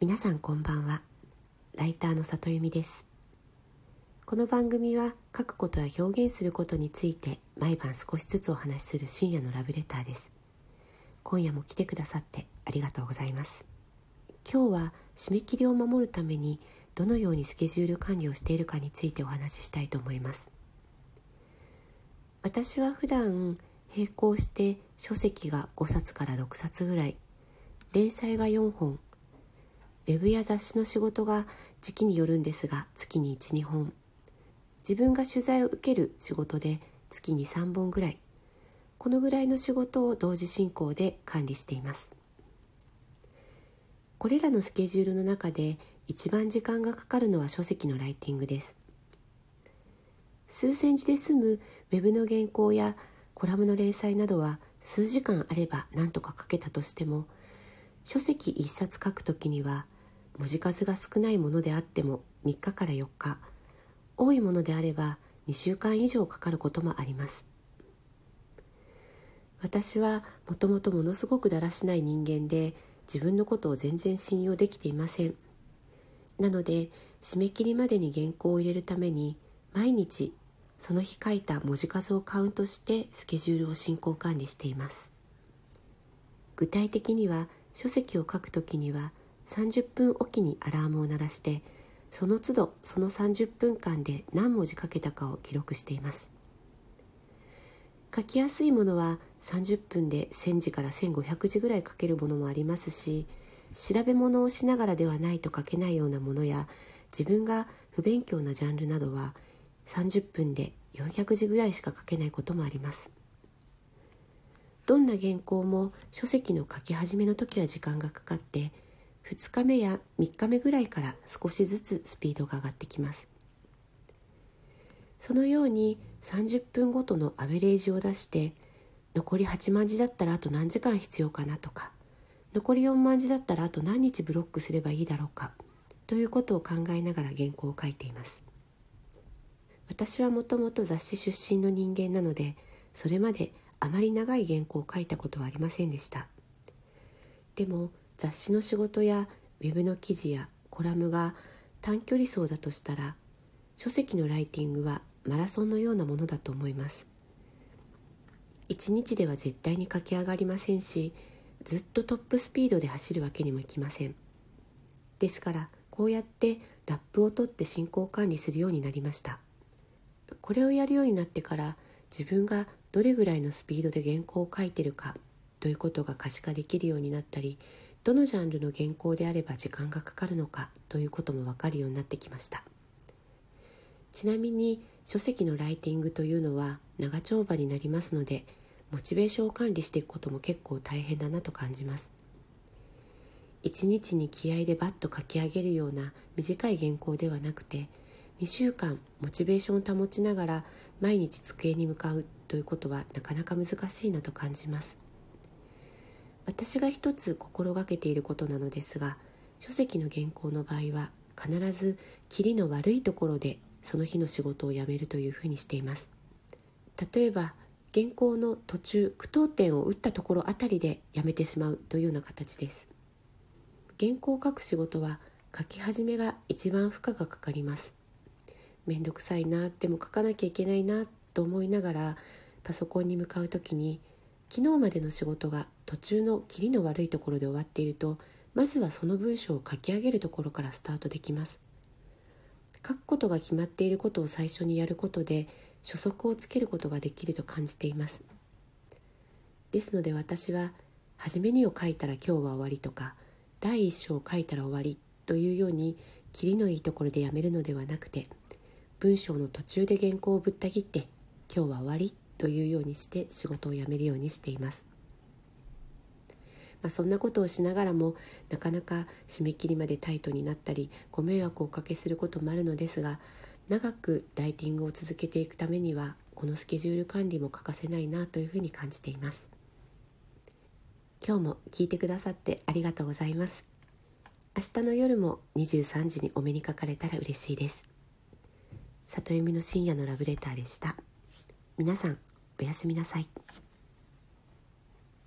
皆さんこんばんは。ライターの里由美です。この番組は書くことや表現することについて毎晩少しずつお話しする深夜のラブレターです。今夜も来てくださってありがとうございます。今日は締め切りを守るためにどのようにスケジュール管理をしているかについてお話ししたいと思います。私は普段並行して書籍が5冊から6冊ぐらい連載が4本ウェブや雑誌の仕事が時期によるんですが月に12本。自分が取材を受ける仕事で月に3本ぐらい。このぐらいの仕事を同時進行で管理しています。これらのスケジュールの中で一番時間がかかるのは書籍のライティングです。数千字で済むウェブの原稿やコラムの連載などは数時間あれば何とか書けたとしても書籍1冊書くときには文字数が少ないものであっても3日から4日多いものであれば2週間以上かかることもあります。私はもともとものすごくだらしない人間で自分のことを全然信用できていません。なので締め切りまでに原稿を入れるために毎日その日書いた文字数をカウントしてスケジュールを進行管理しています。具体的には書籍を書くときには30分おきにアラームを鳴らしてその都度その30分間で何文字書けたかを記録しています。書きやすいものは30分で1000字から1500字ぐらい書けるものもありますし調べ物をしながらではないと書けないようなものや自分が不勉強なジャンルなどは30分で400字ぐらいしか書けないこともあります。どんな原稿も書籍の書き始めの時は時間がかかって2日目や3日目ぐらいから少しずつスピードが上がってきます。そのように30分ごとのアベレージを出して残り8万字だったらあと何時間必要かなとか残り4万字だったらあと何日ブロックすればいいだろうかということを考えながら原稿を書いています。私はもともと雑誌出身の人間なのでそれまであまり長い原稿を書いたことはありませんでした。でも雑誌の仕事やウェブの記事やコラムが短距離走だとしたら書籍のライティングはマラソンのようなものだと思います。一日では絶対に駆け上がりませんしずっとトップスピードで走るわけにもいきません。ですからこうやってラップを取って進行管理するようになりました。これをやるようになってから自分がどれぐらいのスピードで原稿を書いてるかということが可視化できるようになったりどのジャンルの原稿であれば時間がかかるのかということも分かるようになってきました。ちなみに書籍のライティングというのは長丁場になりますのでモチベーションを管理していくことも結構大変だなと感じます。一日に気合でバッと書き上げるような短い原稿ではなくて2週間モチベーションを保ちながら毎日机に向かうということはなかなか難しいなと感じます。私が一つ心がけていることなのですが書籍の原稿の場合は必ずキリの悪いところでその日の仕事を辞めるというふうにしています。例えば原稿の途中句読点を打ったところあたりで辞めてしまうというような形です。原稿を書く仕事は書き始めが一番負荷がかかります。めんどくさいなでも書かなきゃいけないなと思いながらパソコンに向かう時に昨日までの仕事が途中のキリの悪いところで終わっているとまずはその文章を書き上げるところからスタートできます。書くことが決まっていることを最初にやることで初速をつけることができると感じています。ですので私は初めにを書いたら今日は終わりとか第一章を書いたら終わりというようにキリのいいところでやめるのではなくて文章の途中で原稿をぶった切って今日は終わりというようにして仕事を辞めるようにしています。まあ、そんなことをしながらもなかなか締め切りまでタイトになったりご迷惑をおかけすることもあるのですが長くライティングを続けていくためにはこのスケジュール管理も欠かせないなというふうに感じています。今日も聞いてくださってありがとうございます。明日の夜も23時にお目にかかれたら嬉しいです。里弓の深夜のラブレターでした。皆さんおやすみなさい。